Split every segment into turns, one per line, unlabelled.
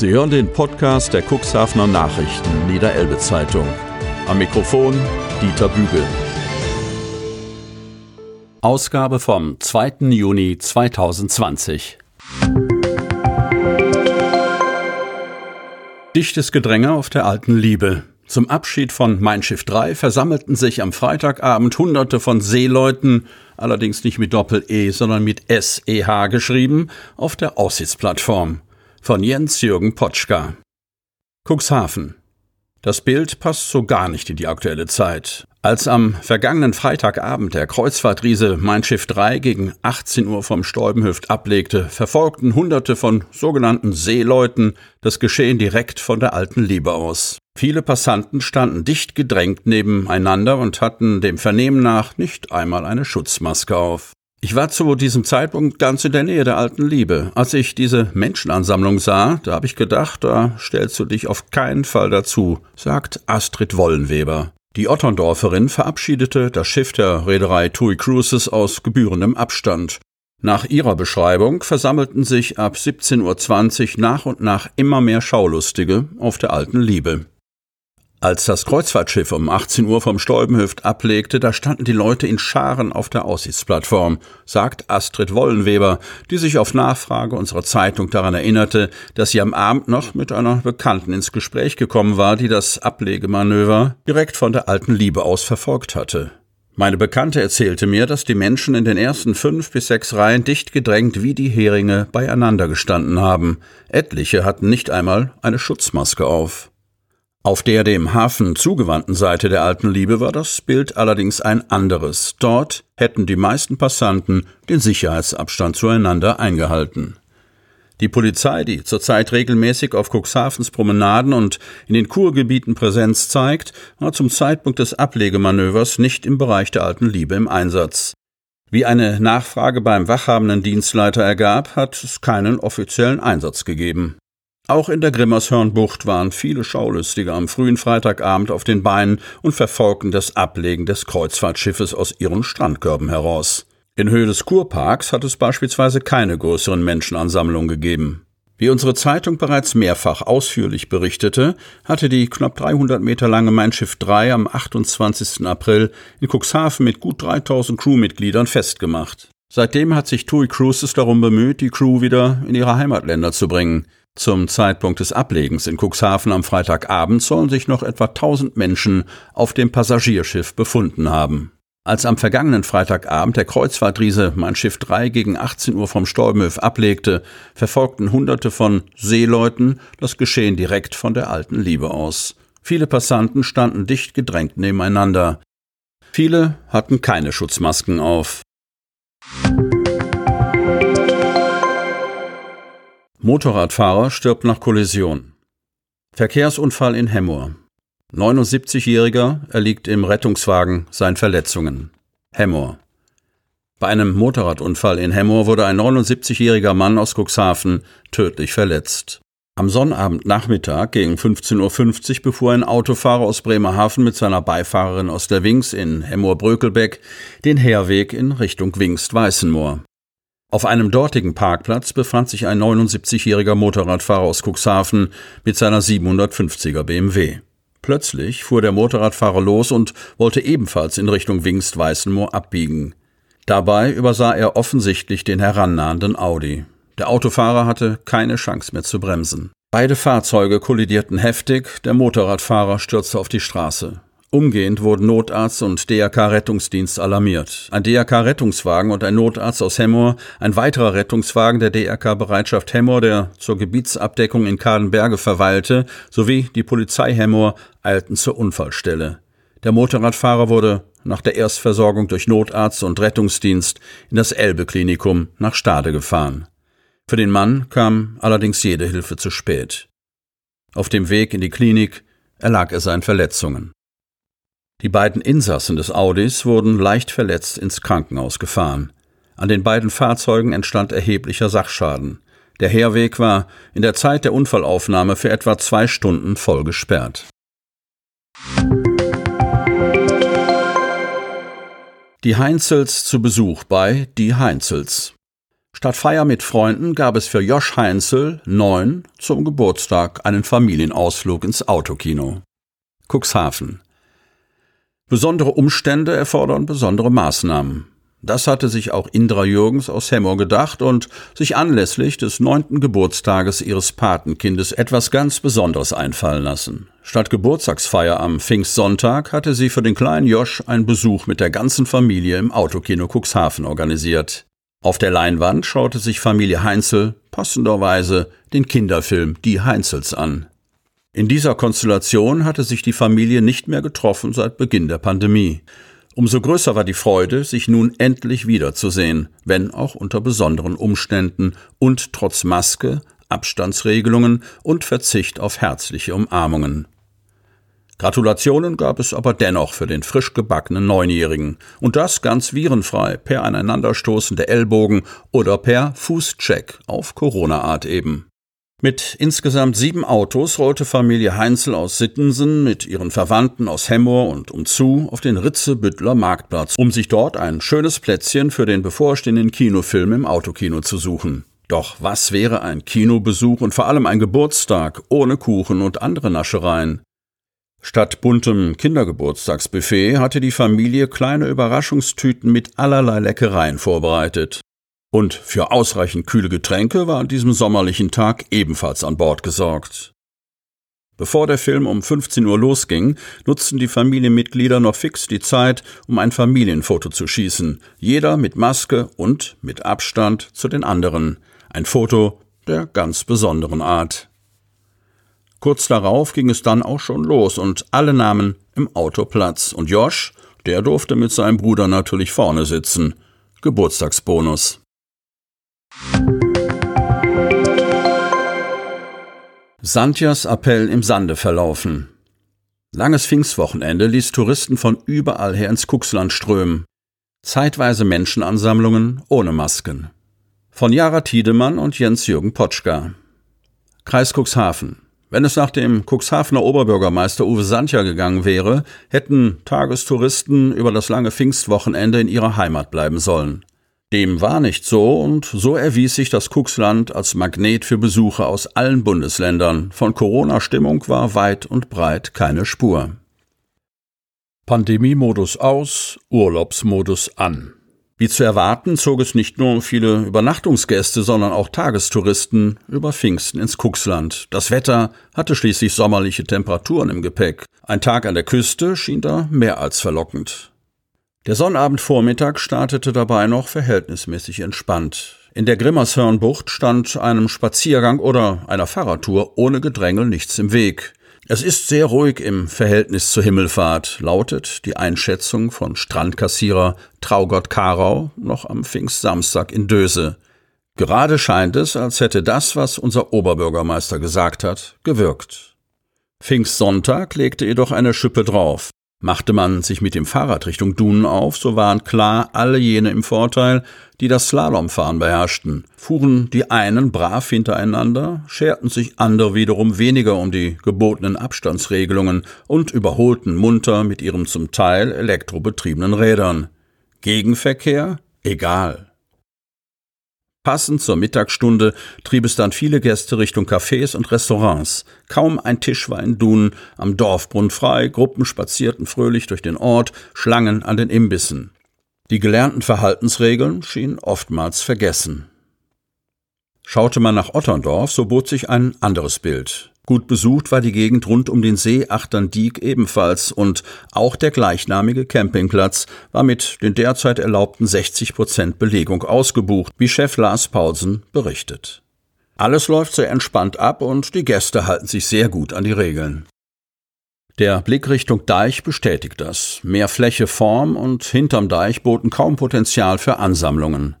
Sie hören den Podcast der Cuxhavener Nachrichten Niederelbe Zeitung. Am Mikrofon Dieter Bügel. Ausgabe vom 2. Juni 2020. Dichtes Gedränge auf der alten Liebe. Zum Abschied von Mein Schiff 3 versammelten sich am Freitagabend Hunderte von Seeleuten, allerdings nicht mit Doppel-E, sondern mit S-E-H geschrieben, auf der Aussichtsplattform von Jens-Jürgen Potschka. Cuxhaven. Das Bild passt so gar nicht in die aktuelle Zeit. Als am vergangenen Freitagabend der Kreuzfahrtriese Mein Schiff 3 gegen 18 Uhr vom Stäubenhöft ablegte, verfolgten Hunderte von sogenannten Seeleuten das Geschehen direkt von der alten Liebe aus. Viele Passanten standen dicht gedrängt nebeneinander und hatten dem Vernehmen nach nicht einmal eine Schutzmaske auf. Ich war zu diesem Zeitpunkt ganz in der Nähe der alten Liebe. Als ich diese Menschenansammlung sah, da habe ich gedacht, da stellst du dich auf keinen Fall dazu, sagt Astrid Wollenweber. Die Otterndorferin verabschiedete das Schiff der Reederei TUI Cruises aus gebührendem Abstand. Nach ihrer Beschreibung versammelten sich ab 17.20 Uhr nach und nach immer mehr Schaulustige auf der alten Liebe. Als das Kreuzfahrtschiff um 18 Uhr vom Stolbenhöft ablegte, da standen die Leute in Scharen auf der Aussichtsplattform, sagt Astrid Wollenweber, die sich auf Nachfrage unserer Zeitung daran erinnerte, dass sie am Abend noch mit einer Bekannten ins Gespräch gekommen war, die das Ablegemanöver direkt von der alten Liebe aus verfolgt hatte. Meine Bekannte erzählte mir, dass die Menschen in den ersten fünf bis sechs Reihen dicht gedrängt wie die Heringe beieinander gestanden haben. Etliche hatten nicht einmal eine Schutzmaske auf. Auf der dem Hafen zugewandten Seite der alten Liebe war das Bild allerdings ein anderes. Dort hätten die meisten Passanten den Sicherheitsabstand zueinander eingehalten. Die Polizei, die zurzeit regelmäßig auf Cuxhavens Promenaden und in den Kurgebieten Präsenz zeigt, war zum Zeitpunkt des Ablegemanövers nicht im Bereich der alten Liebe im Einsatz. Wie eine Nachfrage beim wachhabenden Dienstleiter ergab, hat es keinen offiziellen Einsatz gegeben. Auch in der Grimmershörnbucht waren viele Schaulustige am frühen Freitagabend auf den Beinen und verfolgten das Ablegen des Kreuzfahrtschiffes aus ihren Strandkörben heraus. In Höhe des Kurparks hat es beispielsweise keine größeren Menschenansammlungen gegeben. Wie unsere Zeitung bereits mehrfach ausführlich berichtete, hatte die knapp 300 Meter lange Mein Schiff 3 am 28. April in Cuxhaven mit gut 3000 Crewmitgliedern festgemacht. Seitdem hat sich TUI Cruises darum bemüht, die Crew wieder in ihre Heimatländer zu bringen. Zum Zeitpunkt des Ablegens in Cuxhaven am Freitagabend sollen sich noch etwa 1000 Menschen auf dem Passagierschiff befunden haben. Als am vergangenen Freitagabend der Kreuzfahrtriese Mein Schiff 3 gegen 18 Uhr vom Stolmöw ablegte, verfolgten Hunderte von Seeleuten das Geschehen direkt von der alten Liebe aus. Viele Passanten standen dicht gedrängt nebeneinander. Viele hatten keine Schutzmasken auf. Motorradfahrer stirbt nach Kollision. Verkehrsunfall in Hemmoor. 79-Jähriger erliegt im Rettungswagen seinen Verletzungen. Hemmoor. Bei einem Motorradunfall in Hemmoor wurde ein 79-jähriger Mann aus Cuxhaven tödlich verletzt. Am Sonnabendnachmittag gegen 15.50 Uhr befuhr ein Autofahrer aus Bremerhaven mit seiner Beifahrerin aus der Wings in Hemmoor-Brökelbeck den Herweg in Richtung Wingst-Weißenmoor. Auf einem dortigen Parkplatz befand sich ein 79-jähriger Motorradfahrer aus Cuxhaven mit seiner 750er BMW. Plötzlich fuhr der Motorradfahrer los und wollte ebenfalls in Richtung Wingst-Weißenmoor abbiegen. Dabei übersah er offensichtlich den herannahenden Audi. Der Autofahrer hatte keine Chance mehr zu bremsen. Beide Fahrzeuge kollidierten heftig, der Motorradfahrer stürzte auf die Straße. Umgehend wurden Notarzt und DRK-Rettungsdienst alarmiert. Ein DRK-Rettungswagen und ein Notarzt aus Hemmoor, ein weiterer Rettungswagen der DRK-Bereitschaft Hemmoor, der zur Gebietsabdeckung in Kadenberge verweilte, sowie die Polizei Hemmoor eilten zur Unfallstelle. Der Motorradfahrer wurde nach der Erstversorgung durch Notarzt und Rettungsdienst in das Elbe-Klinikum nach Stade gefahren. Für den Mann kam allerdings jede Hilfe zu spät. Auf dem Weg in die Klinik erlag er seinen Verletzungen. Die beiden Insassen des Audis wurden leicht verletzt ins Krankenhaus gefahren. An den beiden Fahrzeugen entstand erheblicher Sachschaden. Der Herweg war in der Zeit der Unfallaufnahme für etwa zwei Stunden voll gesperrt. Die Heinzels zu Besuch bei Die Heinzels. Statt Feier mit Freunden gab es für Josch Heinzel, neun, zum Geburtstag einen Familienausflug ins Autokino. Cuxhaven. Besondere Umstände erfordern besondere Maßnahmen. Das hatte sich auch Indra Jürgens aus Hemmoor gedacht und sich anlässlich des neunten Geburtstages ihres Patenkindes etwas ganz Besonderes einfallen lassen. Statt Geburtstagsfeier am Pfingstsonntag hatte sie für den kleinen Josch einen Besuch mit der ganzen Familie im Autokino Cuxhaven organisiert. Auf der Leinwand schaute sich Familie Heinzel passenderweise den Kinderfilm Die Heinzels an. In dieser Konstellation hatte sich die Familie nicht mehr getroffen seit Beginn der Pandemie. Umso größer war die Freude, sich nun endlich wiederzusehen, wenn auch unter besonderen Umständen und trotz Maske, Abstandsregelungen und Verzicht auf herzliche Umarmungen. Gratulationen gab es aber dennoch für den frisch gebackenen Neunjährigen, und das ganz virenfrei, per Aneinanderstoßen der Ellbogen oder per Fußcheck auf Corona-Art eben. Mit insgesamt sieben Autos rollte Familie Heinzel aus Sittensen mit ihren Verwandten aus Hemmoor und umzu auf den Ritzebüttler Marktplatz, um sich dort ein schönes Plätzchen für den bevorstehenden Kinofilm im Autokino zu suchen. Doch was wäre ein Kinobesuch und vor allem ein Geburtstag ohne Kuchen und andere Naschereien? Statt buntem Kindergeburtstagsbuffet hatte die Familie kleine Überraschungstüten mit allerlei Leckereien vorbereitet. Und für ausreichend kühle Getränke war an diesem sommerlichen Tag ebenfalls an Bord gesorgt. Bevor der Film um 15 Uhr losging, nutzten die Familienmitglieder noch fix die Zeit, um ein Familienfoto zu schießen, jeder mit Maske und mit Abstand zu den anderen. Ein Foto der ganz besonderen Art. Kurz darauf ging es dann auch schon los und alle nahmen im Auto Platz. Und Josh, der durfte mit seinem Bruder natürlich vorne sitzen. Geburtstagsbonus. Santjas Appell im Sande verlaufen. Langes Pfingstwochenende ließ Touristen von überall her ins Kuxland strömen. Zeitweise Menschenansammlungen ohne Masken. Von Jara Tiedemann und Jens-Jürgen Potschka. Kreis Cuxhaven. Wenn es nach dem Cuxhavener Oberbürgermeister Uwe Santja gegangen wäre, hätten Tagestouristen über das lange Pfingstwochenende in ihrer Heimat bleiben sollen. Dem war nicht so und so erwies sich das Kuxland als Magnet für Besucher aus allen Bundesländern. Von Corona-Stimmung war weit und breit keine Spur. Pandemiemodus aus, Urlaubsmodus an. Wie zu erwarten, zog es nicht nur viele Übernachtungsgäste, sondern auch Tagestouristen über Pfingsten ins Kuxland. Das Wetter hatte schließlich sommerliche Temperaturen im Gepäck. Ein Tag an der Küste schien da mehr als verlockend. Der Sonnabendvormittag startete dabei noch verhältnismäßig entspannt. In der Grimmershörnbucht stand einem Spaziergang oder einer Fahrradtour ohne Gedrängel nichts im Weg. Es ist sehr ruhig im Verhältnis zur Himmelfahrt, lautet die Einschätzung von Strandkassierer Traugott Karau noch am Pfingstsamstag in Döse. Gerade scheint es, als hätte das, was unser Oberbürgermeister gesagt hat, gewirkt. Pfingstsonntag legte jedoch eine Schippe drauf. Machte man sich mit dem Fahrrad Richtung Dunen auf, so waren klar alle jene im Vorteil, die das Slalomfahren beherrschten. Fuhren die einen brav hintereinander, scherten sich andere wiederum weniger um die gebotenen Abstandsregelungen und überholten munter mit ihren zum Teil elektrobetriebenen Rädern. Gegenverkehr? Egal. Passend zur Mittagsstunde trieb es dann viele Gäste Richtung Cafés und Restaurants. Kaum ein Tisch war in Dun, am Dorfbrunnen frei, Gruppen spazierten fröhlich durch den Ort, Schlangen an den Imbissen. Die gelernten Verhaltensregeln schienen oftmals vergessen. Schaute man nach Otterndorf, so bot sich ein anderes Bild. Gut besucht war die Gegend rund um den See Achterndiek ebenfalls und auch der gleichnamige Campingplatz war mit den derzeit erlaubten 60 Prozent Belegung ausgebucht, wie Chef Lars Paulsen berichtet. Alles läuft sehr entspannt ab und die Gäste halten sich sehr gut an die Regeln. Der Blick Richtung Deich bestätigt das. Mehr Fläche, Form und hinterm Deich boten kaum Potenzial für Ansammlungen.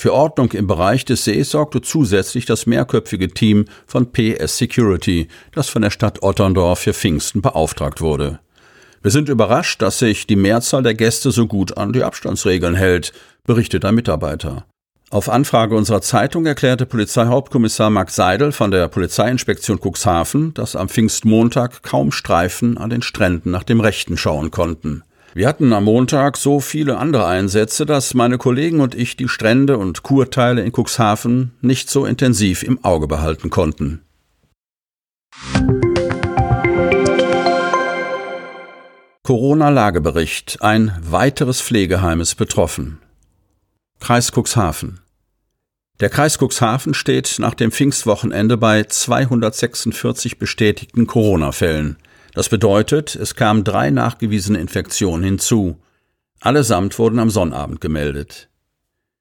Für Ordnung im Bereich des Sees sorgte zusätzlich das mehrköpfige Team von PS Security, das von der Stadt Otterndorf für Pfingsten beauftragt wurde. Wir sind überrascht, dass sich die Mehrzahl der Gäste so gut an die Abstandsregeln hält, berichtet ein Mitarbeiter. Auf Anfrage unserer Zeitung erklärte Polizeihauptkommissar Max Seidel von der Polizeiinspektion Cuxhaven, dass am Pfingstmontag kaum Streifen an den Stränden nach dem Rechten schauen konnten. Wir hatten am Montag so viele andere Einsätze, dass meine Kollegen und ich die Strände und Kurteile in Cuxhaven nicht so intensiv im Auge behalten konnten. Corona-Lagebericht. Ein weiteres Pflegeheim ist betroffen. Kreis Cuxhaven. Der Kreis Cuxhaven steht nach dem Pfingstwochenende bei 246 bestätigten Corona-Fällen. Das bedeutet, es kamen drei nachgewiesene Infektionen hinzu. Allesamt wurden am Sonnabend gemeldet.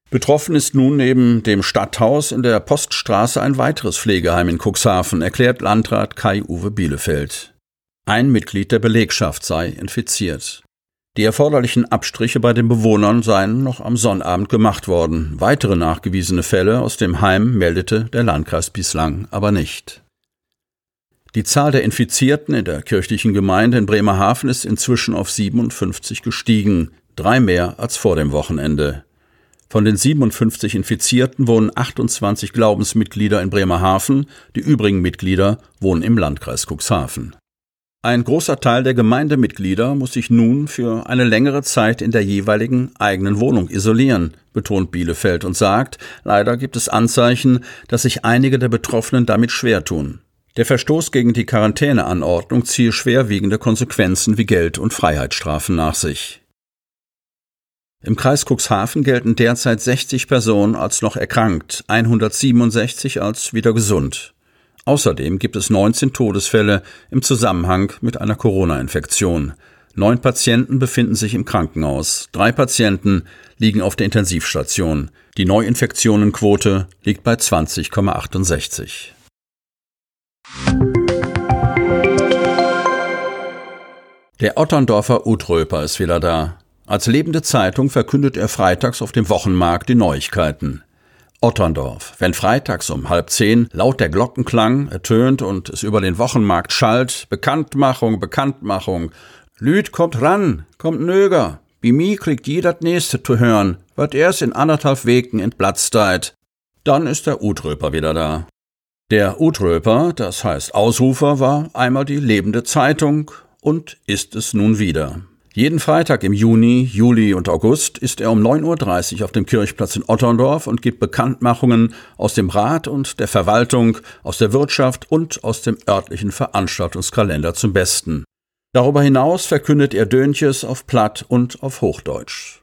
Betroffen ist nun neben dem Stadthaus in der Poststraße ein weiteres Pflegeheim in Cuxhaven, erklärt Landrat Kai-Uwe Bielefeld. Ein Mitglied der Belegschaft sei infiziert. Die erforderlichen Abstriche bei den Bewohnern seien noch am Sonnabend gemacht worden. Weitere nachgewiesene Fälle aus dem Heim meldete der Landkreis bislang aber nicht. Die Zahl der Infizierten in der kirchlichen Gemeinde in Bremerhaven ist inzwischen auf 57 gestiegen, drei mehr als vor dem Wochenende. Von den 57 Infizierten wohnen 28 Glaubensmitglieder in Bremerhaven, die übrigen Mitglieder wohnen im Landkreis Cuxhaven. Ein großer Teil der Gemeindemitglieder muss sich nun für eine längere Zeit in der jeweiligen eigenen Wohnung isolieren, betont Bielefeld und sagt, leider gibt es Anzeichen, dass sich einige der Betroffenen damit schwer tun. Der Verstoß gegen die Quarantäneanordnung ziehe schwerwiegende Konsequenzen wie Geld- und Freiheitsstrafen nach sich. Im Kreis Cuxhaven gelten derzeit 60 Personen als noch erkrankt, 167 als wieder gesund. Außerdem gibt es 19 Todesfälle im Zusammenhang mit einer Corona-Infektion. Neun Patienten befinden sich im Krankenhaus, drei Patienten liegen auf der Intensivstation. Die Neuinfektionenquote liegt bei 20,68. Der Otterndorfer Utröper ist wieder da. Als lebende Zeitung verkündet er freitags auf dem Wochenmarkt die Neuigkeiten. Otterndorf. Wenn freitags um halb zehn laut der Glockenklang ertönt und es über den Wochenmarkt schallt, Bekanntmachung, Bekanntmachung. Lüd kommt ran, kommt nöger. Bi mi kriegt jeder das nächste zu hören, wird erst in anderthalb Wegen entplatzt Dann ist der Utröper wieder da. Der Utröper, das heißt Ausrufer, war einmal die lebende Zeitung und ist es nun wieder. Jeden Freitag im Juni, Juli und August ist er um 9.30 Uhr auf dem Kirchplatz in Otterndorf und gibt Bekanntmachungen aus dem Rat und der Verwaltung, aus der Wirtschaft und aus dem örtlichen Veranstaltungskalender zum Besten. Darüber hinaus verkündet er Dönches auf Platt und auf Hochdeutsch.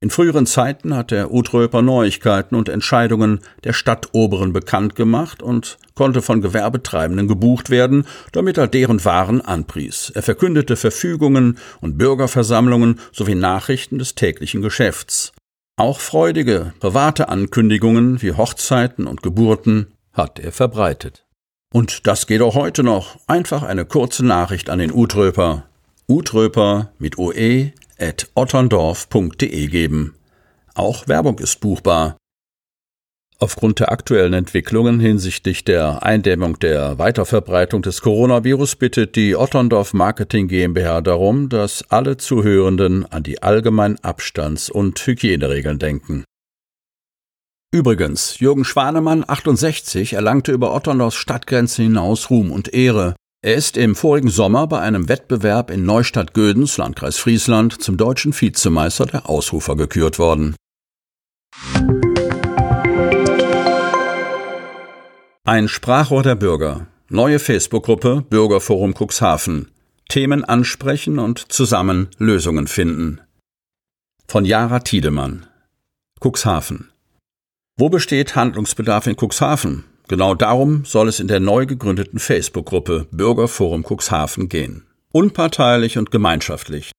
In früheren Zeiten hat der Utröper Neuigkeiten und Entscheidungen der Stadtoberen bekannt gemacht und konnte von Gewerbetreibenden gebucht werden, damit er deren Waren anpries. Er verkündete Verfügungen und Bürgerversammlungen sowie Nachrichten des täglichen Geschäfts. Auch freudige, private Ankündigungen wie Hochzeiten und Geburten hat er verbreitet. Und das geht auch heute noch. Einfach eine kurze Nachricht an den Utröper. Utröper mit OE otterndorf.de geben. Auch Werbung ist buchbar. Aufgrund der aktuellen Entwicklungen hinsichtlich der Eindämmung der Weiterverbreitung des Coronavirus bittet die Otterndorf Marketing GmbH darum, dass alle Zuhörenden an die allgemeinen Abstands- und Hygieneregeln denken. Übrigens, Jürgen Schwanemann, 68, erlangte über Otterndorfs Stadtgrenze hinaus Ruhm und Ehre. Er ist im vorigen Sommer bei einem Wettbewerb in Neustadt-Gödens, Landkreis Friesland, zum deutschen Vizemeister der Ausrufer gekürt worden. Ein Sprachrohr der Bürger. Neue Facebook-Gruppe Bürgerforum Cuxhaven. Themen ansprechen und zusammen Lösungen finden. Von Jara Tiedemann. Cuxhaven. Wo besteht Handlungsbedarf in Cuxhaven? Genau darum soll es in der neu gegründeten Facebook-Gruppe Bürgerforum Cuxhaven gehen. Unparteilich und gemeinschaftlich.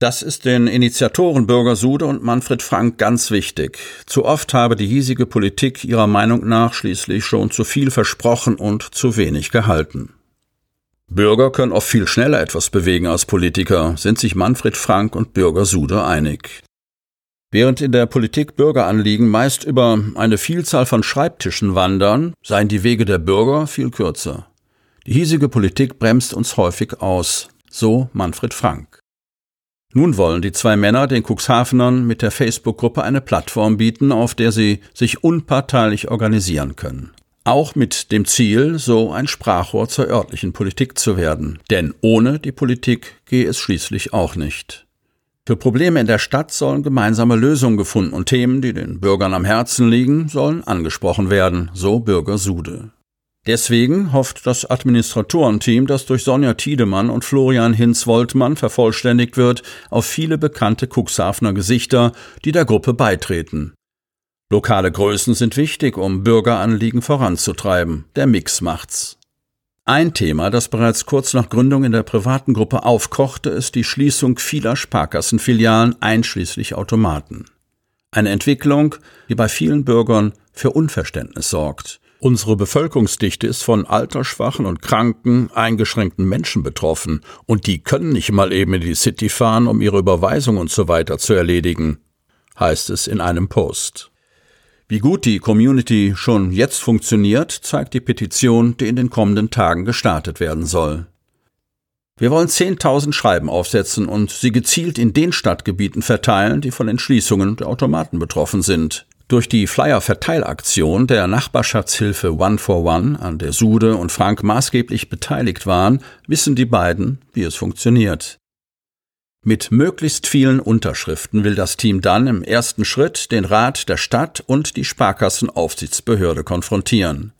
Das ist den Initiatoren Bürger Sude und Manfred Frank ganz wichtig. Zu oft habe die hiesige Politik ihrer Meinung nach schließlich schon zu viel versprochen und zu wenig gehalten. Bürger können oft viel schneller etwas bewegen als Politiker, sind sich Manfred Frank und Bürger Sude einig. Während in der Politik Bürgeranliegen meist über eine Vielzahl von Schreibtischen wandern, seien die Wege der Bürger viel kürzer. Die hiesige Politik bremst uns häufig aus, so Manfred Frank. Nun wollen die zwei Männer den Cuxhavenern mit der Facebook-Gruppe eine Plattform bieten, auf der sie sich unparteilich organisieren können. Auch mit dem Ziel, so ein Sprachrohr zur örtlichen Politik zu werden. Denn ohne die Politik gehe es schließlich auch nicht. Für Probleme in der Stadt sollen gemeinsame Lösungen gefunden und Themen, die den Bürgern am Herzen liegen, sollen angesprochen werden, so Bürger Sude. Deswegen hofft das Administratorenteam, das durch Sonja Tiedemann und Florian Hinz-Woltmann vervollständigt wird, auf viele bekannte Cuxhavener Gesichter, die der Gruppe beitreten. Lokale Größen sind wichtig, um Bürgeranliegen voranzutreiben. Der Mix macht's. Ein Thema, das bereits kurz nach Gründung in der privaten Gruppe aufkochte, ist die Schließung vieler Sparkassenfilialen einschließlich Automaten. Eine Entwicklung, die bei vielen Bürgern für Unverständnis sorgt. Unsere Bevölkerungsdichte ist von altersschwachen und kranken, eingeschränkten Menschen betroffen, und die können nicht mal eben in die City fahren, um ihre Überweisung und so weiter zu erledigen, heißt es in einem Post. Wie gut die Community schon jetzt funktioniert, zeigt die Petition, die in den kommenden Tagen gestartet werden soll. Wir wollen 10.000 Schreiben aufsetzen und sie gezielt in den Stadtgebieten verteilen, die von Entschließungen der Automaten betroffen sind. Durch die Flyer-Verteilaktion der Nachbarschaftshilfe One for One, an der Sude und Frank maßgeblich beteiligt waren, wissen die beiden, wie es funktioniert. Mit möglichst vielen Unterschriften will das Team dann im ersten Schritt den Rat der Stadt und die Sparkassenaufsichtsbehörde konfrontieren.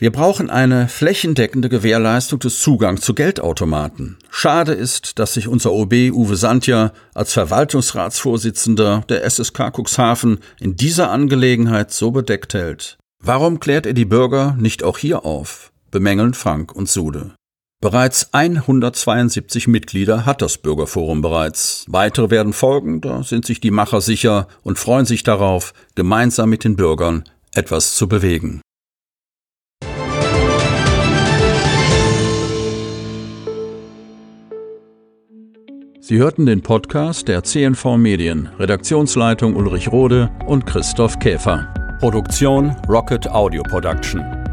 Wir brauchen eine flächendeckende Gewährleistung des Zugangs zu Geldautomaten. Schade ist, dass sich unser OB Uwe Sandja als Verwaltungsratsvorsitzender der SSK Cuxhaven in dieser Angelegenheit so bedeckt hält. Warum klärt er die Bürger nicht auch hier auf? bemängeln Frank und Sude. Bereits 172 Mitglieder hat das Bürgerforum bereits. Weitere werden folgen, da sind sich die Macher sicher und freuen sich darauf, gemeinsam mit den Bürgern etwas zu bewegen. Sie hörten den Podcast der CNV Medien, Redaktionsleitung Ulrich Rode und Christoph Käfer. Produktion Rocket Audio Production.